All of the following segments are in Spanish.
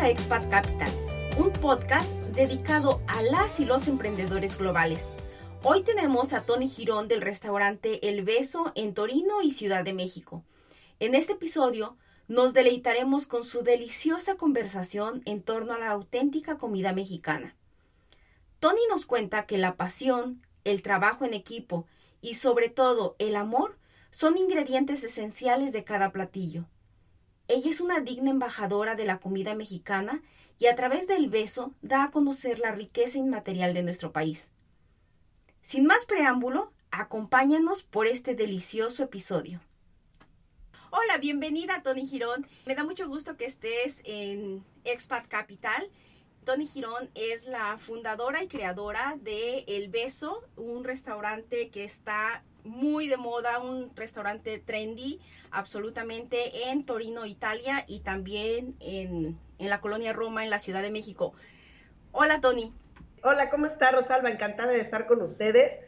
A Expat Capital, un podcast dedicado a las y los emprendedores globales. Hoy tenemos a Tony Girón del restaurante El Beso en Torino y Ciudad de México. En este episodio nos deleitaremos con su deliciosa conversación en torno a la auténtica comida mexicana. Tony nos cuenta que la pasión, el trabajo en equipo y sobre todo el amor son ingredientes esenciales de cada platillo. Ella es una digna embajadora de la comida mexicana y a través del beso da a conocer la riqueza inmaterial de nuestro país. Sin más preámbulo, acompáñanos por este delicioso episodio. Hola, bienvenida Tony Girón. Me da mucho gusto que estés en Expat Capital. Tony Girón es la fundadora y creadora de El Beso, un restaurante que está muy de moda, un restaurante trendy, absolutamente en Torino, Italia y también en, en la colonia Roma, en la Ciudad de México. Hola Tony. Hola, ¿cómo está Rosalba? Encantada de estar con ustedes.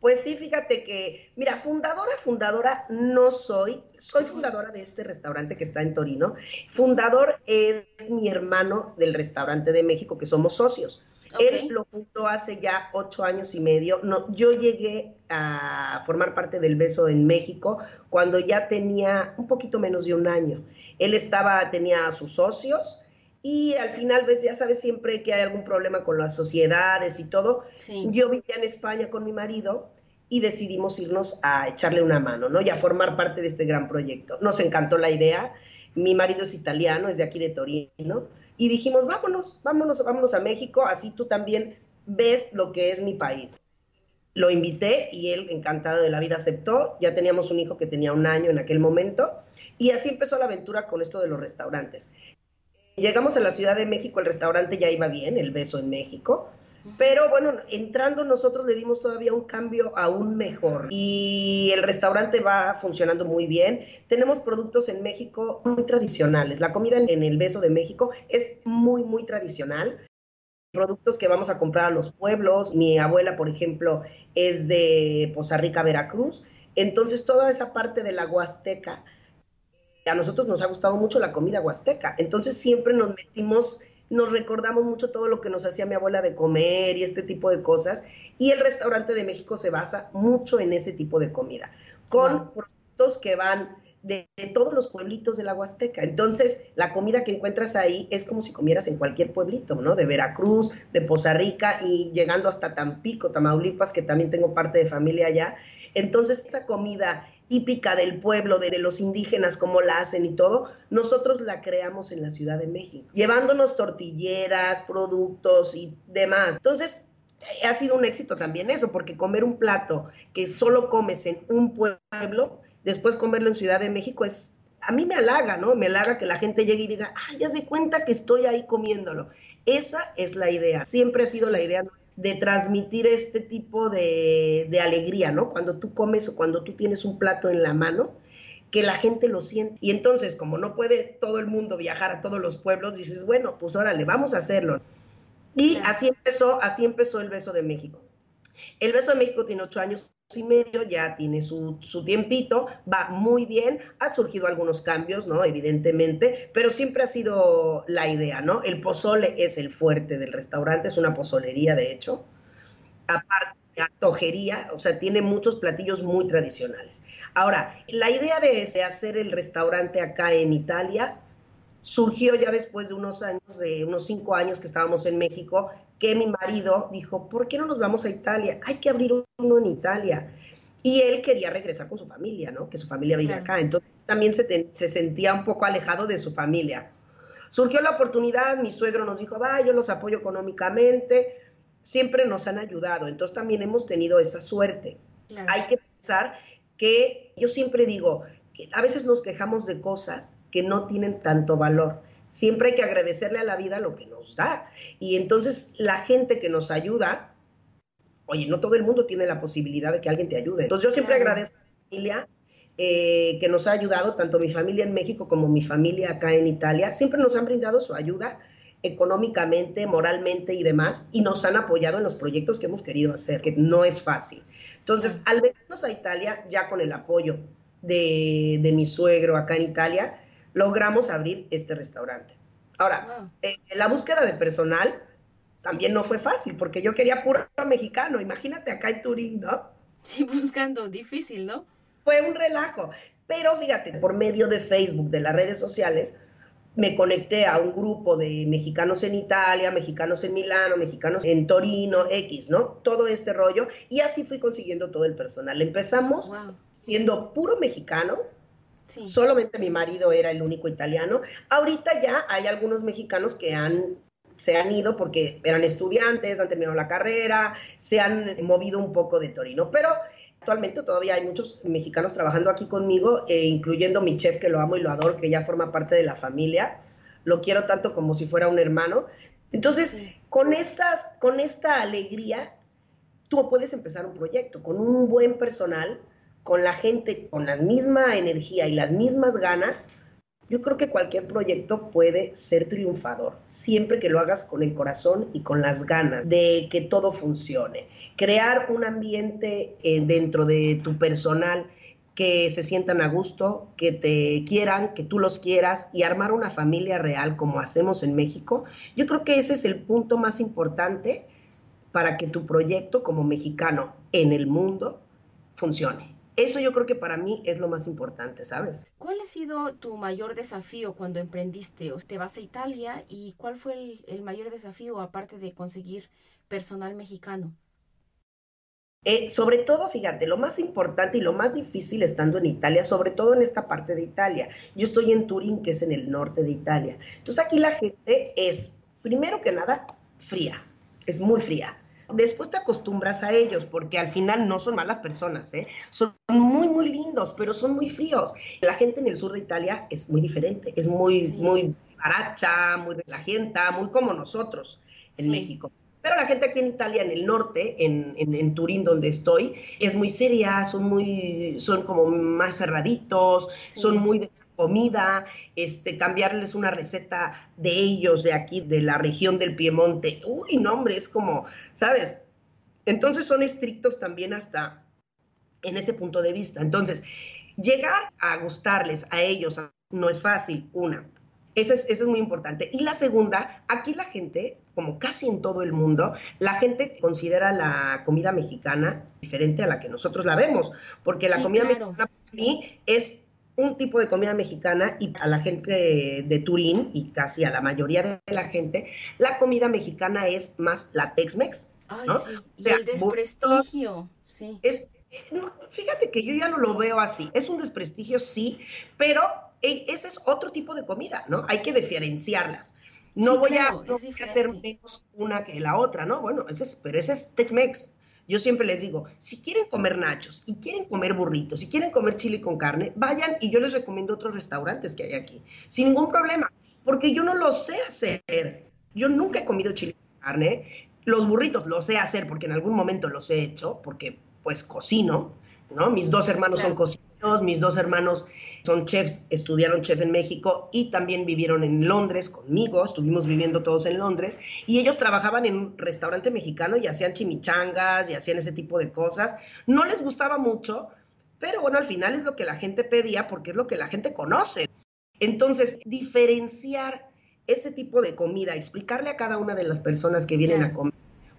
Pues sí, fíjate que, mira, fundadora, fundadora no soy, soy fundadora de este restaurante que está en Torino. Fundador es mi hermano del restaurante de México, que somos socios. Él lo fundó hace ya ocho años y medio. No, yo llegué a formar parte del Beso en México cuando ya tenía un poquito menos de un año. Él estaba, tenía a sus socios, y al final, ves, ya sabes siempre que hay algún problema con las sociedades y todo. Yo vivía en España con mi marido y decidimos irnos a echarle una mano, ¿no? Y a formar parte de este gran proyecto. Nos encantó la idea. Mi marido es italiano, es de aquí de Torino. Y dijimos, vámonos, vámonos, vámonos a México, así tú también ves lo que es mi país. Lo invité y él, encantado de la vida, aceptó. Ya teníamos un hijo que tenía un año en aquel momento. Y así empezó la aventura con esto de los restaurantes. Llegamos a la Ciudad de México, el restaurante ya iba bien, el beso en México. Pero bueno, entrando nosotros le dimos todavía un cambio aún mejor y el restaurante va funcionando muy bien. Tenemos productos en México muy tradicionales. La comida en el Beso de México es muy, muy tradicional. Productos que vamos a comprar a los pueblos. Mi abuela, por ejemplo, es de Poza Rica, Veracruz. Entonces, toda esa parte de la Huasteca a nosotros nos ha gustado mucho la comida huasteca, entonces siempre nos metimos, nos recordamos mucho todo lo que nos hacía mi abuela de comer y este tipo de cosas, y el restaurante de México se basa mucho en ese tipo de comida, con productos que van de, todos los pueblitos de la Huasteca. Entonces, la comida que encuentras ahí es como si comieras en cualquier pueblito, ¿no? De Veracruz, de Poza Rica y llegando hasta Tampico, Tamaulipas, que también tengo parte de familia allá. Entonces, esa comida típica del pueblo, de, los indígenas, cómo la hacen y todo, nosotros la creamos en la Ciudad de México, llevándonos tortilleras, productos y demás. Entonces, ha sido un éxito también eso, porque comer un plato que solo comes en un pueblo, después comerlo en Ciudad de México es, a mí me halaga, ¿no? Me halaga que la gente llegue y diga, ah, ya se cuenta que estoy ahí comiéndolo. Esa es la idea, siempre ha sido la idea de transmitir este tipo de, alegría, ¿no? Cuando tú comes o cuando tú tienes un plato en la mano, que la gente lo siente. Y entonces, como no puede todo el mundo viajar a todos los pueblos, dices, bueno, pues órale, vamos a hacerlo. Y así empezó, así empezó el beso de México. El beso de México tiene ocho años y medio, ya tiene su, su, tiempito, va muy bien, ha surgido algunos cambios, ¿no? Evidentemente, pero siempre ha sido la idea, ¿no? El pozole es el fuerte del restaurante, es una pozolería, de hecho. Aparte, antojería, o sea, tiene muchos platillos muy tradicionales. Ahora, la idea de hacer el restaurante acá en Italia surgió ya después de unos años, de unos cinco años que estábamos en México, que mi marido dijo, ¿por qué no nos vamos a Italia? Hay que abrir uno en Italia. Y él quería regresar con su familia, ¿no? Que su familia vive acá. Entonces también se, se, sentía un poco alejado de su familia. Surgió la oportunidad, mi suegro nos dijo, va, yo los apoyo económicamente. Siempre nos han ayudado. Entonces también hemos tenido esa suerte. Hay que pensar que yo siempre digo, a veces nos quejamos de cosas que no tienen tanto valor. Siempre hay que agradecerle a la vida lo que nos da. Y entonces la gente que nos ayuda, oye, no todo el mundo tiene la posibilidad de que alguien te ayude. Entonces yo siempre agradezco a mi familia eh, que nos ha ayudado, tanto mi familia en México como mi familia acá en Italia. Siempre nos han brindado su ayuda económicamente, moralmente y demás, y nos han apoyado en los proyectos que hemos querido hacer, que no es fácil. Entonces, al venirnos a Italia, ya con el apoyo de, de mi suegro acá en Italia, logramos abrir este restaurante. Ahora, eh, la búsqueda de personal también no fue fácil, porque yo quería puro mexicano, imagínate acá en Turín, ¿no? Sí, buscando, difícil, ¿no? Fue un relajo, pero fíjate, por medio de Facebook, de las redes sociales, me conecté a un grupo de mexicanos en Italia, mexicanos en Milano, mexicanos en Torino, X, ¿no? Todo este rollo. Y así fui consiguiendo todo el personal. Empezamos siendo puro mexicano. Solamente mi marido era el único italiano. Ahorita ya hay algunos mexicanos que han se han ido porque eran estudiantes, han terminado la carrera, se han movido un poco de Torino. Pero actualmente todavía hay muchos mexicanos trabajando aquí conmigo, eh, incluyendo mi chef que lo amo y lo adoro, que ya forma parte de la familia. Lo quiero tanto como si fuera un hermano. Entonces, con, estas, con esta alegría, tú puedes empezar un proyecto con un buen personal, con la gente con la misma energía y las mismas ganas. Yo creo que cualquier proyecto puede ser triunfador, siempre que lo hagas con el corazón y con las ganas de que todo funcione crear un ambiente eh, dentro de tu personal que se sientan a gusto, que te quieran, que tú los quieras y armar una familia real como hacemos en México. Yo creo que ese es el punto más importante para que tu proyecto como mexicano en el mundo funcione. Eso yo creo que para mí es lo más importante, ¿sabes? ¿Cuál ha sido tu mayor desafío cuando emprendiste? Te vas a Italia y ¿cuál fue el, el mayor desafío aparte de conseguir personal mexicano? Eh, sobre todo, fíjate, lo más importante y lo más difícil estando en Italia, sobre todo en esta parte de Italia. Yo estoy en Turín, que es en el norte de Italia. Entonces aquí la gente es, primero que nada, fría, es muy fría. Después te acostumbras a ellos, porque al final no son malas personas, ¿eh? Son muy, muy lindos, pero son muy fríos. La gente en el sur de Italia es muy diferente, es muy, muy baracha, muy relajenta, muy como nosotros en México. Pero la gente aquí en Italia, en el norte, en, en, Turín, donde estoy, es muy seria, son muy, son como más cerraditos, son muy de comida, este, cambiarles una receta de ellos, de aquí, de la región del Piemonte. Uy, no, hombre, es como, ¿sabes? Entonces son estrictos también hasta en ese punto de vista. Entonces, llegar a gustarles a ellos no es fácil, una. Eso es, eso es muy importante. Y la segunda, aquí la gente, como casi en todo el mundo, la gente considera la comida mexicana diferente a la que nosotros la vemos, porque la comida mexicana para mí es un tipo de comida mexicana y a la gente de, Turín y casi a la mayoría de la gente, la comida mexicana es más la Tex-Mex. Ay, sí. y el desprestigio, sí. Es, fíjate que yo ya no lo veo así. Es un desprestigio, sí, pero ese es otro tipo de comida, ¿no? Hay que diferenciarlas. No, voy, a, hacer menos una que la otra, ¿no? Bueno, ese es, pero ese es Tex-Mex. Yo siempre les digo, si quieren comer nachos y quieren comer burritos, si quieren comer chile con carne, vayan y yo les recomiendo otros restaurantes que hay aquí, sin ningún problema, porque yo no lo sé hacer. Yo nunca he comido chile con carne. Los burritos los sé hacer porque en algún momento los he hecho, porque pues cocino, ¿no? Mis dos hermanos son cocineros, mis dos hermanos son chefs, estudiaron chef en México y también vivieron en Londres conmigo, estuvimos viviendo todos en Londres, y ellos trabajaban en un restaurante mexicano y hacían chimichangas y hacían ese tipo de cosas. No les gustaba mucho, pero bueno, al final es lo que la gente pedía porque es lo que la gente conoce. Entonces, diferenciar ese tipo de comida, explicarle a cada una de las personas que vienen a comer,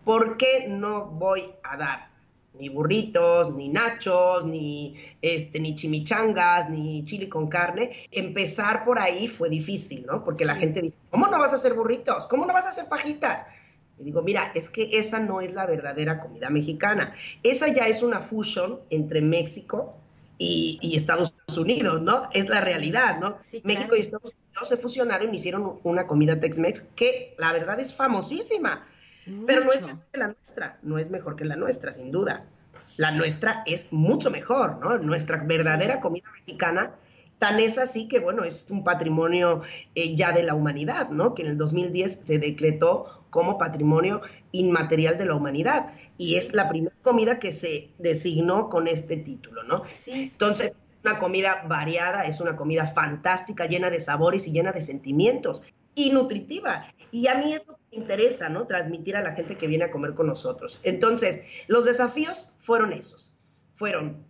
¿por qué no voy a dar ni burritos, ni nachos, ni, este, ni chimichangas, ni chili con carne. Empezar por ahí fue difícil, ¿no? Porque la gente dice, ¿cómo no vas a hacer burritos? ¿Cómo no vas a hacer fajitas? Y digo, mira, es que esa no es la verdadera comida mexicana. Esa ya es una fusion entre México y, Estados Unidos, ¿no? Es la realidad, ¿no? México y Estados Unidos se fusionaron y hicieron una comida Tex-Mex que la verdad es famosísima pero no es mejor que la nuestra, no es mejor que la nuestra, sin duda. La nuestra es mucho mejor, ¿no? Nuestra verdadera comida mexicana, tan es así que, bueno, es un patrimonio eh, ya de la humanidad, ¿no? Que en el 2010 se decretó como patrimonio inmaterial de la humanidad y es la primera comida que se designó con este título, ¿no? Sí. Entonces, es una comida variada, es una comida fantástica, llena de sabores y llena de sentimientos y nutritiva. Y a mí eso me interesa, ¿no? Transmitir a la gente que viene a comer con nosotros. Entonces, los desafíos fueron esos. Fueron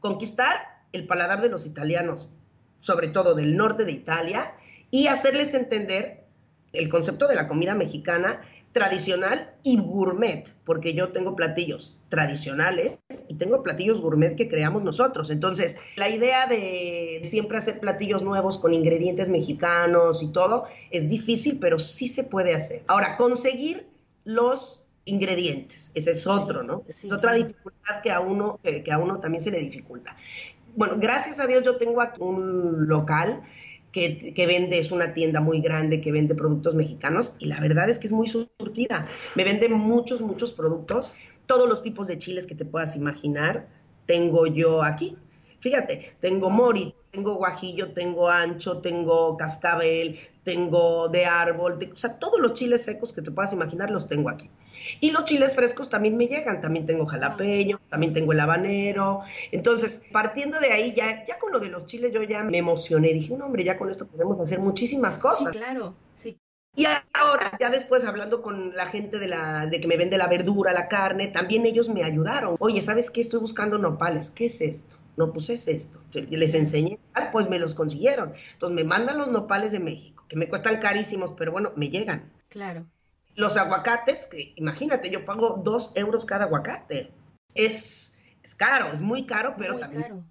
conquistar el paladar de los italianos, sobre todo del norte de Italia, y hacerles entender el concepto de la comida mexicana tradicional y gourmet, porque yo tengo platillos tradicionales y tengo platillos gourmet que creamos nosotros. Entonces, la idea de siempre hacer platillos nuevos con ingredientes mexicanos y todo es difícil, pero sí se puede hacer. Ahora, conseguir los ingredientes, ese es otro, ¿no? es otra dificultad que a uno que a uno también se le dificulta. Bueno, gracias a Dios yo tengo aquí un local que, vende, es una tienda muy grande que vende productos mexicanos y la verdad es que es muy surtida. Me vende muchos, muchos productos, todos los tipos de chiles que te puedas imaginar, tengo yo aquí. Fíjate, tengo mori, tengo guajillo, tengo ancho, tengo cascabel, tengo de árbol, o sea, todos los chiles secos que te puedas imaginar los tengo aquí. Y los chiles frescos también me llegan, también tengo jalapeño, también tengo el habanero. Entonces, partiendo de ahí, ya, ya con lo de los chiles yo ya me emocioné, dije, no, hombre, ya con esto podemos hacer muchísimas cosas. Sí, claro, sí. Y ahora, ya después hablando con la gente de, la, de que me vende la verdura, la carne, también ellos me ayudaron. Oye, ¿sabes qué? Estoy buscando nopales. ¿Qué es esto? No, pues es esto. Les enseñé, pues me los consiguieron. Entonces me mandan los nopales de México, que me cuestan carísimos, pero bueno, me llegan. Claro. Los aguacates, que imagínate, yo pago dos euros cada aguacate. Es, es caro, es muy caro, pero también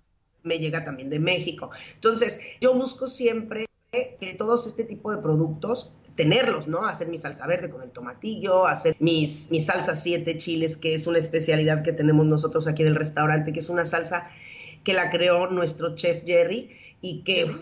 me llega también de México. Entonces, yo busco siempre que todos este tipo de productos tenerlos, ¿no? Hacer mi salsa verde con el tomatillo, hacer mis, mis salsa siete chiles, que es una especialidad que tenemos nosotros aquí en el restaurante, que es una salsa que la creó nuestro chef Jerry y que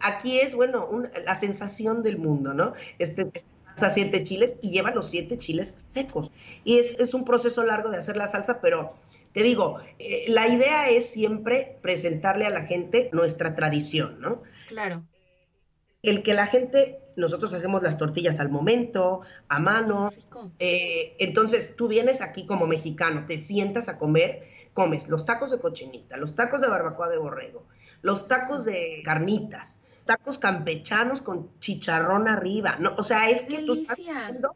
aquí, es, bueno, la sensación del mundo, ¿no? Este, salsa siete chiles y lleva los siete chiles secos. Y es, es un proceso largo de hacer la salsa, pero te digo, eh, la idea es siempre presentarle a la gente nuestra tradición, ¿no? Claro. El que la gente, nosotros hacemos las tortillas al momento, a mano. Eh, entonces tú vienes aquí como mexicano, te sientas a comer, comes los tacos de cochinita, los tacos de barbacoa de borrego, los tacos de carnitas, tacos campechanos con chicharrón arriba, ¿no? O sea, es que tú estás comiendo,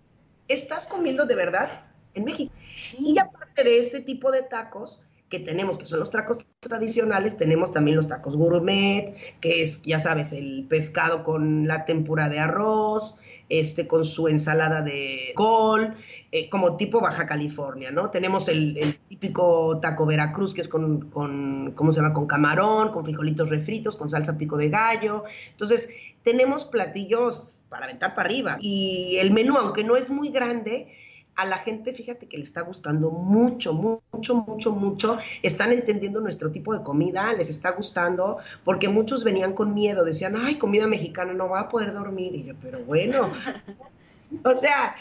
estás comiendo de verdad en México. Y aparte de este tipo de tacos que tenemos, que son los tacos tradicionales, tenemos también los tacos gourmet, que es, ya sabes, el pescado con la tempura de arroz, este, con su ensalada de col, eh, como tipo Baja California, ¿no? Tenemos el, típico taco Veracruz, que es con, con, ¿cómo se llama? Con camarón, con frijolitos refritos, con salsa pico de gallo. Entonces, tenemos platillos para aventar para arriba. Y el menú, aunque no es muy grande, a la gente, fíjate que le está gustando mucho, mucho, mucho, mucho. Están entendiendo nuestro tipo de comida, les está gustando, porque muchos venían con miedo, decían, ay, comida mexicana, no va a poder dormir. Y yo, pero bueno, o sea,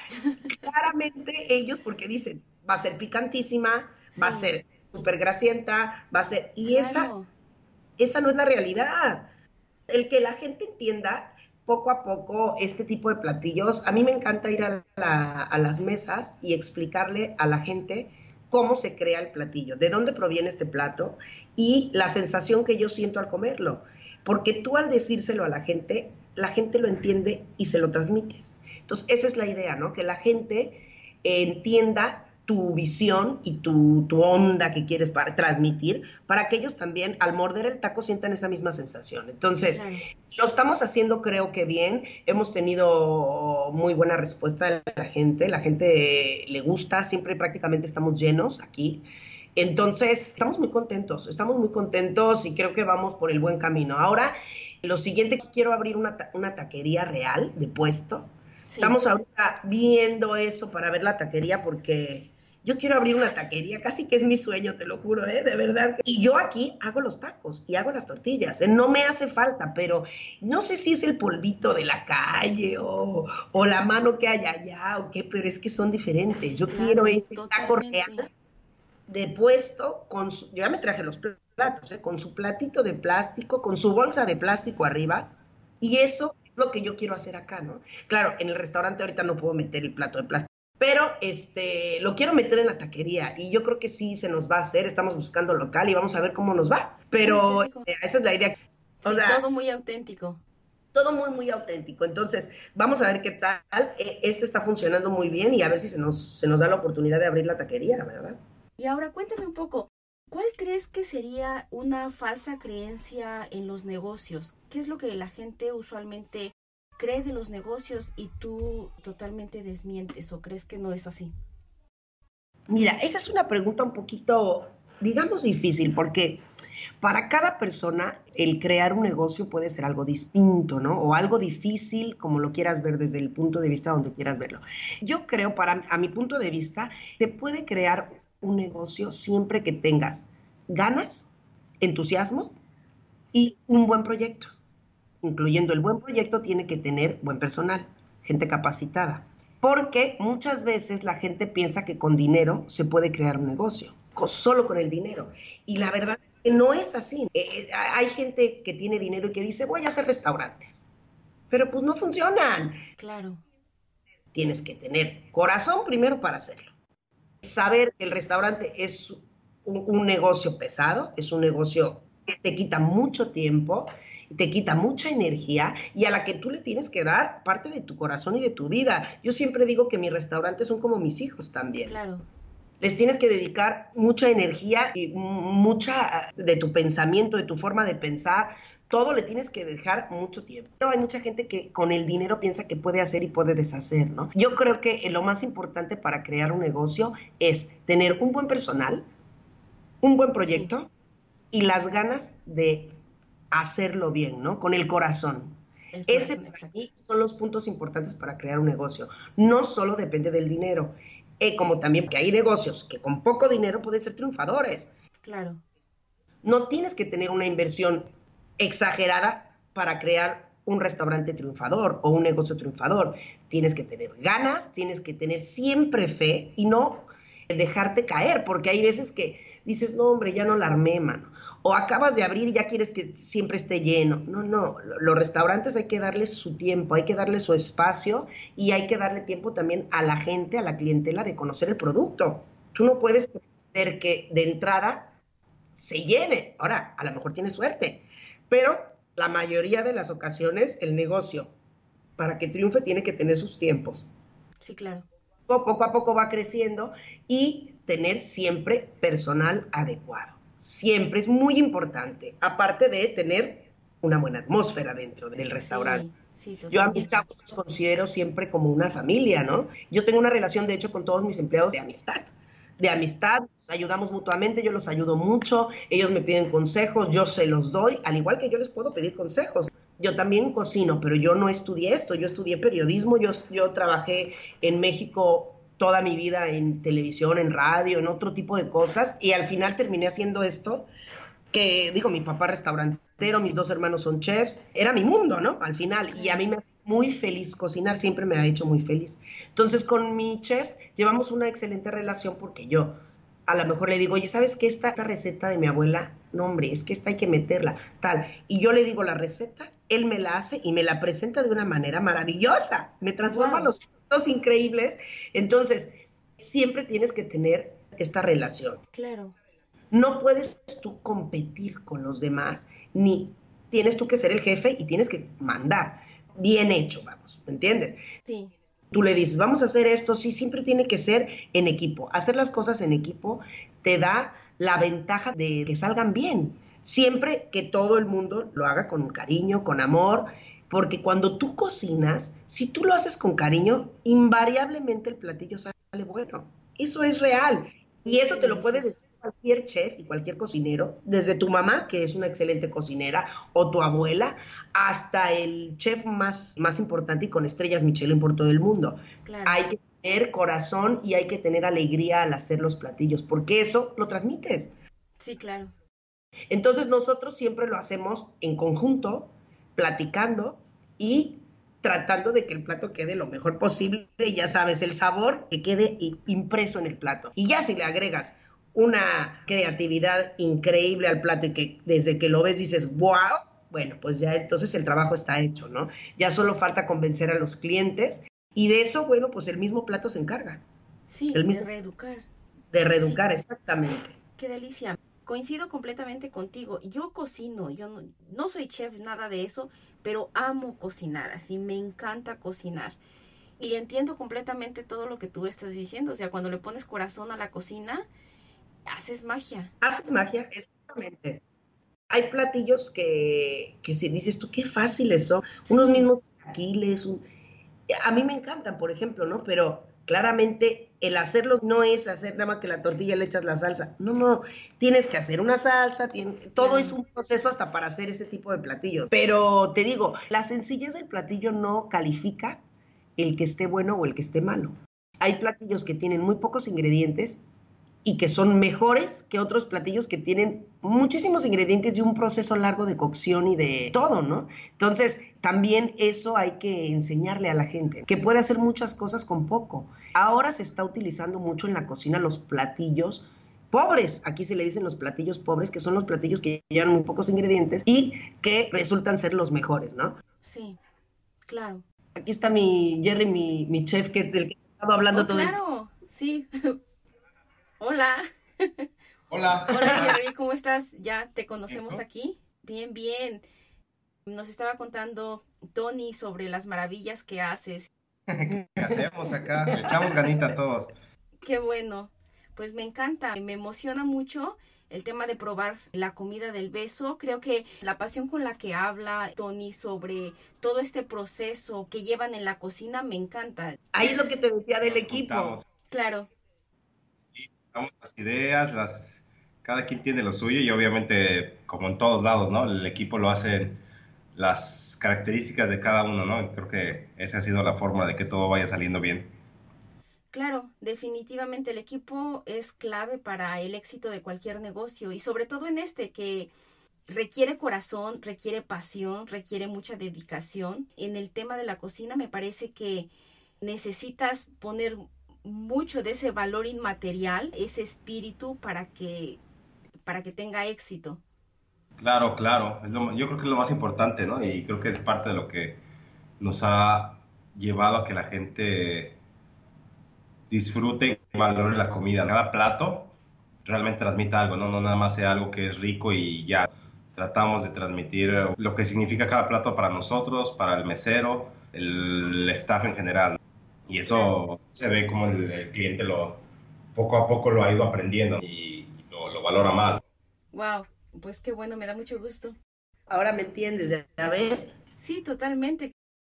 claramente ellos, porque dicen, va a ser picantísima, va a ser súper grasienta, va a ser... Y esa, esa no es la realidad. El que la gente entienda poco a poco este tipo de platillos. A mí me encanta ir a, las mesas y explicarle a la gente cómo se crea el platillo, de dónde proviene este plato y la sensación que yo siento al comerlo. Porque tú al decírselo a la gente, la gente lo entiende y se lo transmites. Entonces, esa es la idea, ¿no? Que la gente entienda tu visión y tu, onda que quieres para, transmitir, para que ellos también al morder el taco sientan esa misma sensación. Entonces, lo estamos haciendo creo que bien, hemos tenido muy buena respuesta de la gente, la gente le gusta, siempre prácticamente estamos llenos aquí. Entonces, estamos muy contentos, estamos muy contentos y creo que vamos por el buen camino. Ahora, lo siguiente que quiero abrir una, una taquería real de puesto. Estamos ahorita viendo eso para ver la taquería porque yo quiero abrir una taquería, casi que es mi sueño, te lo juro, ¿eh? de verdad. Y yo aquí hago los tacos y hago las tortillas, ¿eh? no me hace falta, pero no sé si es el polvito de la calle o, la mano que hay allá o qué, pero es que son diferentes. yo quiero ese taco real de puesto, con yo ya me traje los platos, ¿eh? con su platito de plástico, con su bolsa de plástico arriba, y eso es lo que yo quiero hacer acá, ¿no? Claro, en el restaurante ahorita no puedo meter el plato de plástico pero este, lo quiero meter en la taquería y yo creo que sí se nos va a hacer. Estamos buscando local y vamos a ver cómo nos va. Pero eh, esa es la idea. todo muy auténtico. Todo muy, muy auténtico. Entonces, vamos a ver qué tal. Este está funcionando muy bien y a ver si se nos, se nos da la oportunidad de abrir la taquería, ¿verdad? Y ahora cuéntame un poco, ¿cuál crees que sería una falsa creencia en los negocios? ¿Qué es lo que la gente usualmente cree de los negocios y tú totalmente desmientes o crees que no es así? Mira, esa es una pregunta un poquito, digamos, difícil porque para cada persona el crear un negocio puede ser algo distinto, ¿no? O algo difícil, como lo quieras ver desde el punto de vista donde quieras verlo. Yo creo, para a mi punto de vista, se puede crear un negocio siempre que tengas ganas, entusiasmo y un buen proyecto. Incluyendo el buen proyecto tiene que tener buen personal, gente capacitada. Porque muchas veces la gente piensa que con dinero se puede crear un negocio solo con el dinero. Y la verdad es que no es así. Eh, eh, hay gente que tiene dinero y que dice, voy a hacer restaurantes. Pero pues no funcionan. Claro. Tienes que tener corazón primero para hacerlo. Saber que el restaurante es un, un negocio pesado, es un negocio que te quita mucho tiempo, te quita mucha energía y a la que tú le tienes que dar parte de tu corazón y de tu vida. Yo siempre digo que mis restaurantes son como mis hijos también. Claro les tienes que dedicar mucha energía y mucha de tu pensamiento, de tu forma de pensar, todo le tienes que dejar mucho tiempo. Pero hay mucha gente que con el dinero piensa que puede hacer y puede deshacer, ¿no? Yo creo que lo más importante para crear un negocio es tener un buen personal, un buen proyecto y las ganas de hacerlo bien, ¿no? Con el corazón. Ese para mí son los puntos importantes para crear un negocio. No solo depende del dinero. Eh, como también que hay negocios que con poco dinero pueden ser triunfadores. Claro. No tienes que tener una inversión exagerada para crear un restaurante triunfador o un negocio triunfador. Tienes que tener ganas, tienes que tener siempre fe y no dejarte caer, porque hay veces que dices, no, hombre, ya no la armé, mano o acabas de abrir y ya quieres que siempre esté lleno. No, no, los restaurantes hay que darles su tiempo, hay que darle su espacio y hay que darle tiempo también a la gente, a la clientela de conocer el producto. Tú no puedes pretender que de entrada se llene. Ahora, a lo mejor tienes suerte, pero la mayoría de las ocasiones el negocio, para que triunfe, tiene que tener sus tiempos. Sí, claro. Poco a poco va creciendo y tener siempre personal adecuado siempre es muy importante, aparte de tener una buena atmósfera dentro del restaurante. Yo a mis chavos los considero siempre como una familia, ¿no? Yo tengo una relación, de hecho, con todos mis empleados de amistad. De amistad, ayudamos mutuamente, yo los ayudo mucho, ellos me piden consejos, yo se los doy, al igual que yo les puedo pedir consejos. Yo también cocino, pero yo no estudié esto, yo estudié periodismo, yo, yo trabajé en México toda mi vida en televisión, en radio, en otro tipo de cosas, y al final terminé haciendo esto, que digo, mi papá restaurantero, mis dos hermanos son chefs, era mi mundo, ¿no? Al final, y a mí me hace muy feliz cocinar, siempre me ha hecho muy feliz. Entonces, con mi chef llevamos una excelente relación porque yo a lo mejor le digo, oye, ¿sabes qué? Esta, esta receta de mi abuela, no, hombre, es que esta hay que meterla, tal. Y yo le digo la receta, él me la hace y me la presenta de una manera maravillosa, me transforma los increíbles. Entonces, siempre tienes que tener esta relación. Claro. No puedes tú competir con los demás, ni tienes tú que ser el jefe y tienes que mandar. Bien hecho, vamos, ¿me entiendes? Sí. Tú le dices, vamos a hacer esto, sí, siempre tiene que ser en equipo. Hacer las cosas en equipo te da la ventaja de que salgan bien. Siempre que todo el mundo lo haga con cariño, con amor porque cuando tú cocinas, si tú lo haces con cariño, invariablemente el platillo sale bueno. Eso es real. Y eso te lo puede decir cualquier chef y cualquier cocinero, desde tu mamá, que es una excelente cocinera, o tu abuela, hasta el chef más, más importante y con estrellas Michelin por todo el mundo. Hay que tener corazón y hay que tener alegría al hacer los platillos, porque eso lo transmites. Sí, claro. Entonces nosotros siempre lo hacemos en conjunto, platicando y tratando de que el plato quede lo mejor posible ya sabes, el sabor que quede impreso en el plato. Y ya si le agregas una creatividad increíble al plato y que desde que lo ves dices, wow, bueno, pues ya entonces el trabajo está hecho, ¿no? Ya solo falta convencer a los clientes y de eso, bueno, pues el mismo plato se encarga. Sí, de reeducar. De reeducar, exactamente. Qué delicia coincido completamente contigo. Yo cocino, yo no, soy chef, nada de eso, pero amo cocinar, así me encanta cocinar. Y entiendo completamente todo lo que tú estás diciendo. O sea, cuando le pones corazón a la cocina, haces magia. Haces magia, exactamente. Hay platillos que, que si dices tú, qué fáciles son. Unos mismos chilaquiles, un... a mí me encantan, por ejemplo, ¿no? Pero claramente el hacerlo no es hacer nada más que la tortilla le echas la salsa. No, no, tienes que hacer una salsa, todo es un proceso hasta para hacer ese tipo de platillos. Pero te digo, la sencillez del platillo no califica el que esté bueno o el que esté malo. Hay platillos que tienen muy pocos ingredientes y que son mejores que otros platillos que tienen muchísimos ingredientes y un proceso largo de cocción y de todo, ¿no? Entonces, también eso hay que enseñarle a la gente, que puede hacer muchas cosas con poco. Ahora se está utilizando mucho en la cocina los platillos pobres, aquí se le dicen los platillos pobres, que son los platillos que llevan muy pocos ingredientes y que resultan ser los mejores, ¿no? Sí, claro. Aquí está mi Jerry, mi, chef, que, del que estaba hablando oh, todo. Claro, sí. Hola. Hola. Hola Jerry, ¿cómo estás? Ya te conocemos aquí. Bien, bien. Nos estaba contando Tony sobre las maravillas que haces. ¿Qué hacemos acá? Le echamos ganitas todos. Qué bueno. Pues me encanta, me emociona mucho el tema de probar la comida del beso. Creo que la pasión con la que habla Tony sobre todo este proceso que llevan en la cocina me encanta. Ahí es lo que te decía del equipo. Claro las ideas, cada quien tiene lo suyo y obviamente, como en todos lados, ¿no? El equipo lo hace las características de cada uno, ¿no? Creo que esa ha sido la forma de que todo vaya saliendo bien. Claro, definitivamente el equipo es clave para el éxito de cualquier negocio y sobre todo en este que requiere corazón, requiere pasión, requiere mucha dedicación. En el tema de la cocina me parece que necesitas poner mucho de ese valor inmaterial, ese espíritu para que, para que tenga éxito. Claro, claro. yo creo que es lo más importante, ¿no? Y creo que es parte de lo que nos ha llevado a que la gente disfrute y valore la comida. Cada plato realmente transmite algo, ¿no? No nada más sea algo que es rico y ya. Tratamos de transmitir lo que significa cada plato para nosotros, para el mesero, el staff en general. Y eso se ve como el, cliente lo poco a poco lo ha ido aprendiendo y lo, valora más. Wow, pues qué bueno, me da mucho gusto. Ahora me entiendes, ¿ya ves? Sí, totalmente.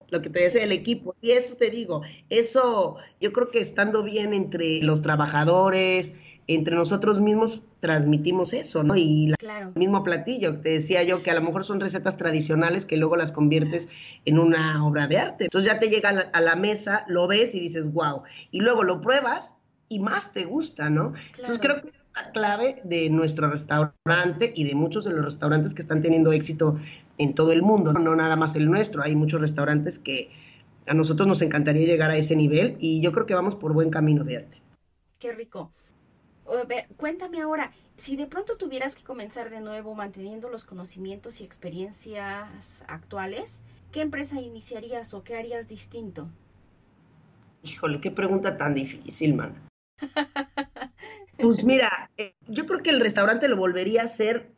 Lo que te dice el equipo. Y eso te digo, eso yo creo que estando bien entre los trabajadores, entre nosotros mismos transmitimos eso, ¿no? Y el mismo platillo, te decía yo que a lo mejor son recetas tradicionales que luego las conviertes en una obra de arte. Entonces ya te llega a la, mesa, lo ves y dices, wow. Y luego lo pruebas y más te gusta, ¿no? Entonces creo que esa es la clave de nuestro restaurante y de muchos de los restaurantes que están teniendo éxito en todo el mundo, no, no nada más el nuestro. Hay muchos restaurantes que a nosotros nos encantaría llegar a ese nivel y yo creo que vamos por buen camino, arte. Qué rico cuéntame ahora, si de pronto tuvieras que comenzar de nuevo manteniendo los conocimientos y experiencias actuales, ¿qué empresa iniciarías o qué harías distinto? Híjole, qué pregunta tan difícil, man. pues mira, eh, yo creo que el restaurante lo volvería a hacer.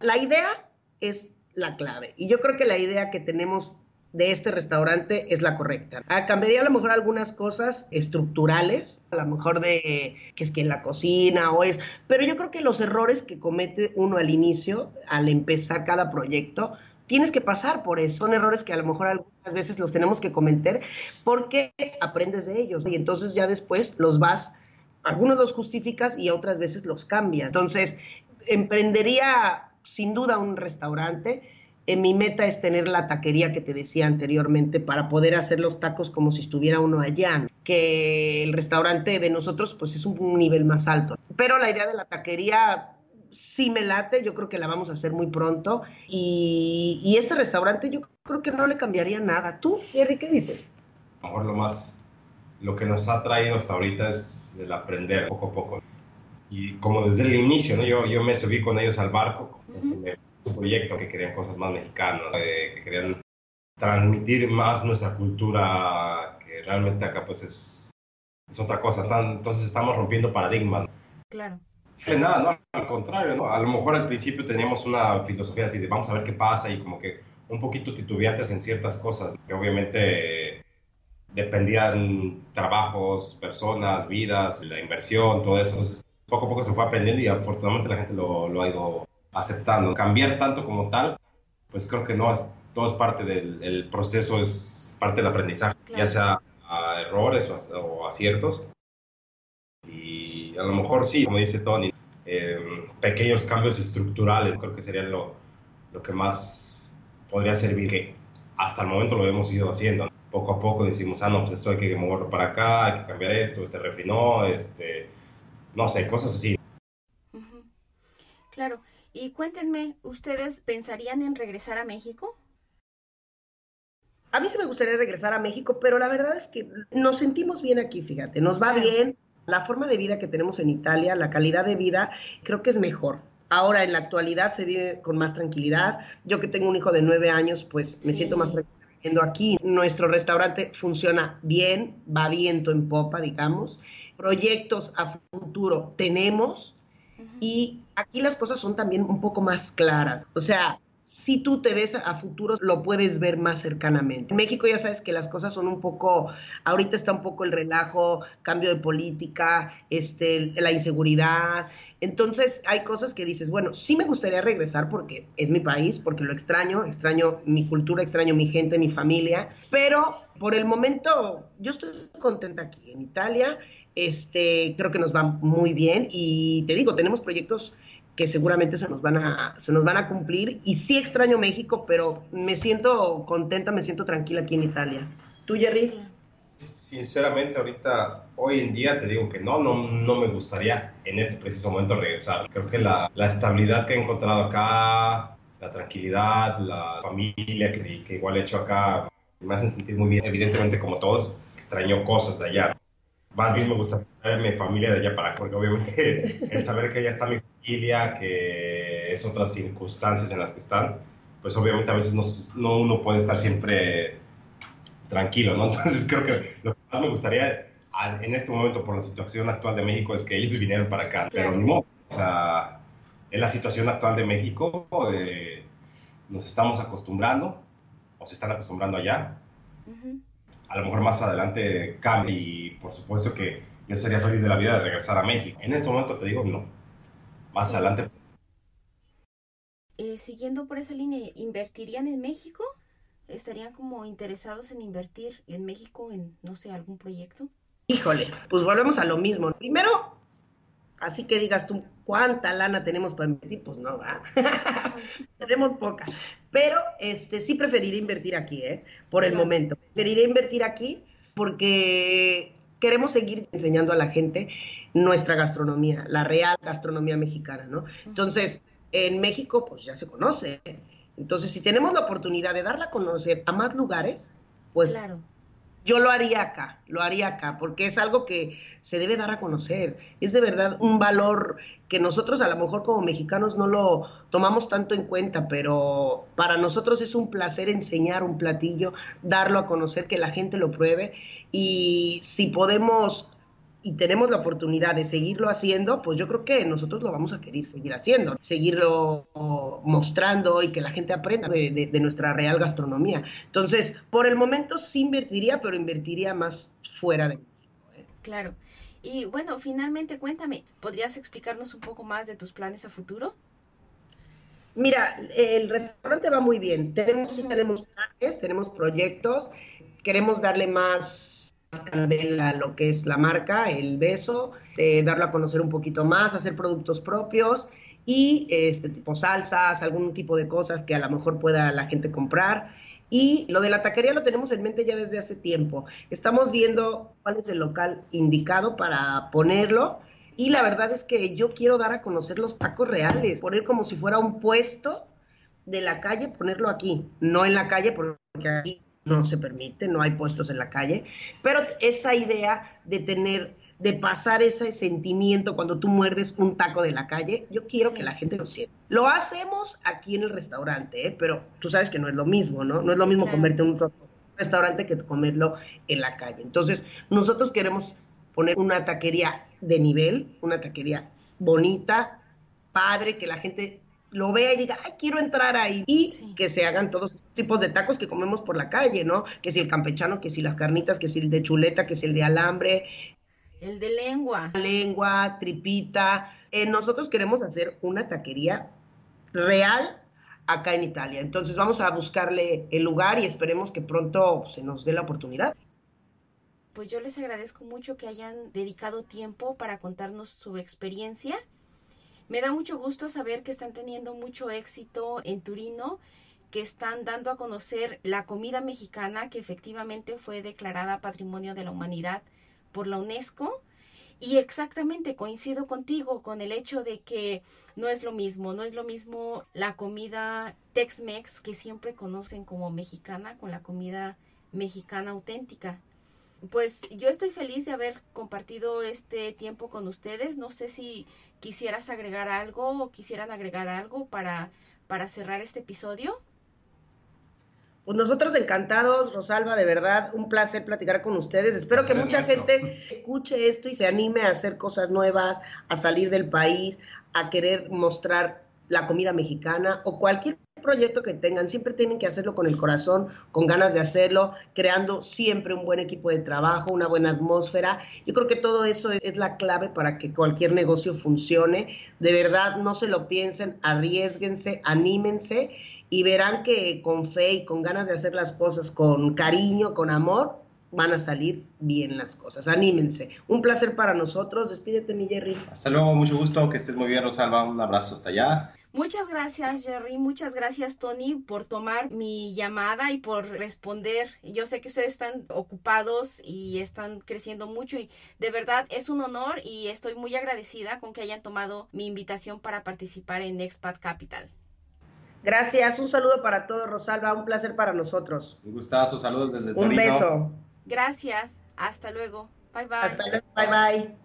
La idea es la clave. Y yo creo que la idea que tenemos de este restaurante es la correcta. Ah, cambiaría a lo mejor algunas cosas estructurales, a lo mejor de que es que en la cocina o es, pero yo creo que los errores que comete uno al inicio, al empezar cada proyecto, tienes que pasar por eso. Son errores que a lo mejor algunas veces los tenemos que cometer porque aprendes de ellos y entonces ya después los vas, algunos los justificas y otras veces los cambias. Entonces, emprendería sin duda un restaurante en mi meta es tener la taquería que te decía anteriormente para poder hacer los tacos como si estuviera uno allá, que el restaurante de nosotros pues es un nivel más alto. Pero la idea de la taquería sí me late, yo creo que la vamos a hacer muy pronto y, y este restaurante yo creo que no le cambiaría nada. ¿Tú, Jerry, qué dices? A lo mejor lo más, lo que nos ha traído hasta ahorita es el aprender poco a poco. Y como desde el inicio, ¿no? yo, yo me subí con ellos al barco, su proyecto, que querían cosas más mexicanas, que querían transmitir más nuestra cultura, que realmente acá pues es, es otra cosa. entonces estamos rompiendo paradigmas. Claro. Nada, no, al contrario, ¿no? a lo mejor al principio teníamos una filosofía así de vamos a ver qué pasa y como que un poquito titubeantes en ciertas cosas, que obviamente dependían trabajos, personas, vidas, la inversión, todo eso. Entonces, poco a poco se fue aprendiendo y afortunadamente la gente lo, lo ha ido aceptando. Cambiar tanto como tal, pues creo que no, es, todo es parte del proceso, es parte del aprendizaje, ya sea a errores o, aciertos. Y a lo mejor sí, como dice Tony, eh, pequeños cambios estructurales creo que serían lo, lo que más podría servir, que hasta el momento lo hemos ido haciendo. Poco a poco decimos, ah, no, pues esto hay que moverlo para acá, hay que cambiar esto, este refinó, este, no sé, cosas así. Claro. Y cuéntenme, ¿ustedes pensarían en regresar a México? A mí sí me gustaría regresar a México, pero la verdad es que nos sentimos bien aquí, fíjate, nos va bien. La forma de vida que tenemos en Italia, la calidad de vida, creo que es mejor. Ahora, en la actualidad, se vive con más tranquilidad. Yo que tengo un hijo de nueve años, pues me siento más tranquila viviendo aquí. Nuestro restaurante funciona bien, va viento en popa, digamos. Proyectos a futuro tenemos y aquí las cosas son también un poco más claras. O sea, si tú te ves a futuro, lo puedes ver más cercanamente. En México ya sabes que las cosas son un poco, ahorita está un poco el relajo, cambio de política, este, la inseguridad. Entonces hay cosas que dices, bueno, sí me gustaría regresar porque es mi país, porque lo extraño, extraño mi cultura, extraño mi gente, mi familia, pero por el momento yo estoy contenta aquí en Italia, este, creo que nos va muy bien y te digo, tenemos proyectos que seguramente se nos van a, se nos van a cumplir. Y sí extraño México, pero me siento contenta, me siento tranquila aquí en Italia. ¿Tú, Jerry? Sinceramente, ahorita, hoy en día te digo que no, no, no me gustaría en este preciso momento regresar. Creo que la, la estabilidad que he encontrado acá, la tranquilidad, la familia que, que igual he hecho acá, me hacen sentir muy bien. Evidentemente, como todos, extraño cosas de allá. Más bien me gusta mi familia de allá para acá, porque obviamente el saber que allá está mi familia, que es otras circunstancias en las que están, pues obviamente a veces no, uno puede estar siempre tranquilo, ¿no? Entonces creo que lo que más me gustaría en este momento por la situación actual de México es que ellos vinieran para acá, pero no, o sea, en la situación actual de México eh, nos estamos acostumbrando, o se están acostumbrando allá. A lo mejor más adelante cambie y por supuesto que yo sería feliz de la vida de regresar a México. En este momento te digo no más adelante. Eh, siguiendo por esa línea, ¿invertirían en México? ¿Estarían como interesados en invertir en México en, no sé, algún proyecto? Híjole, pues volvemos a lo mismo. Primero, así que digas tú, ¿cuánta lana tenemos para invertir? Pues no, va. tenemos poca. Pero este, sí preferiría invertir aquí, ¿eh? Por el momento. Preferiría invertir aquí porque queremos seguir enseñando a la gente nuestra gastronomía, la real gastronomía mexicana, ¿no? Entonces, en México, pues ya se conoce. Entonces, si tenemos la oportunidad de darla a conocer a más lugares, pues yo lo haría acá, lo haría acá, porque es algo que se debe dar a conocer. Es de verdad un valor que nosotros a lo mejor como mexicanos no lo tomamos tanto en cuenta, pero para nosotros es un placer enseñar un platillo, darlo a conocer, que la gente lo pruebe. Y si podemos y tenemos la oportunidad de seguirlo haciendo, pues yo creo que nosotros lo vamos a querer seguir haciendo, seguirlo mostrando y que la gente aprenda de, nuestra real gastronomía. Entonces, por el momento sí invertiría, pero invertiría más fuera de México. ¿eh? Claro. Y bueno, finalmente cuéntame, ¿podrías explicarnos un poco más de tus planes a futuro? Mira, el restaurante va muy bien. Tenemos, tenemos planes, tenemos proyectos, queremos darle más candela lo que es la marca, el beso, eh, darlo a conocer un poquito más, hacer productos propios y este tipo salsas, algún tipo de cosas que a lo mejor pueda la gente comprar. Y lo de la taquería lo tenemos en mente ya desde hace tiempo. Estamos viendo cuál es el local indicado para ponerlo. Y la verdad es que yo quiero dar a conocer los tacos reales, poner como si fuera un puesto de la calle, ponerlo aquí, no en la calle, porque aquí no se permite, no hay puestos en la calle, pero esa idea de tener, de pasar ese sentimiento cuando tú muerdes un taco de la calle, yo quiero que la gente lo sienta. Lo hacemos aquí en el restaurante, ¿eh? pero tú sabes que no es lo mismo, ¿no? No es lo mismo comerte un restaurante que comerlo en la calle. Entonces, nosotros queremos poner una taquería de nivel, una taquería bonita, padre, que la gente lo vea y diga, ay, quiero entrar ahí. Y que se hagan todos los tipos de tacos que comemos por la calle, ¿no? Que si el campechano, que si las carnitas, que si el de chuleta, que si el de alambre. El de lengua. Lengua, tripita. Eh, nosotros queremos hacer una taquería real acá en Italia. Entonces vamos a buscarle el lugar y esperemos que pronto se nos dé la oportunidad. Pues yo les agradezco mucho que hayan dedicado tiempo para contarnos su experiencia. Me da mucho gusto saber que están teniendo mucho éxito en Turino, que están dando a conocer la comida mexicana que efectivamente fue declarada Patrimonio de la Humanidad por la UNESCO. Y exactamente coincido contigo con el hecho de que no es lo mismo, no es lo mismo la comida Tex-Mex que siempre conocen como mexicana con la comida mexicana auténtica. Pues yo estoy feliz de haber compartido este tiempo con ustedes. No sé si quisieras agregar algo o quisieran agregar algo para, para cerrar este episodio. Pues nosotros encantados, Rosalba, de verdad, un placer platicar con ustedes. Espero que mucha gente escuche esto y se anime a hacer cosas nuevas, a salir del país, a querer mostrar la comida mexicana o cualquier proyecto que tengan, siempre tienen que hacerlo con el corazón, con ganas de hacerlo, creando siempre un buen equipo de trabajo, una buena atmósfera. Yo creo que todo eso es, la clave para que cualquier negocio funcione. De verdad, no se lo piensen, arriesguense, anímense y verán que con fe y con ganas de hacer las cosas con cariño, con amor, van a salir bien las cosas. Anímense. Un placer para nosotros. Despídete, mi Jerry. Hasta luego, mucho gusto. Que estés muy bien, Rosalba. Un abrazo hasta allá. Muchas gracias, Jerry. Muchas gracias, Tony, por tomar mi llamada y por responder. Yo sé que ustedes están ocupados y están creciendo mucho y de verdad es un honor y estoy muy agradecida con que hayan tomado mi invitación para participar en Expat Capital. Gracias, un saludo para todos, Rosalba, un placer para nosotros. Un gustazo, saludos desde Torino. Un beso. Gracias, hasta luego. Bye bye. Hasta luego, bye bye.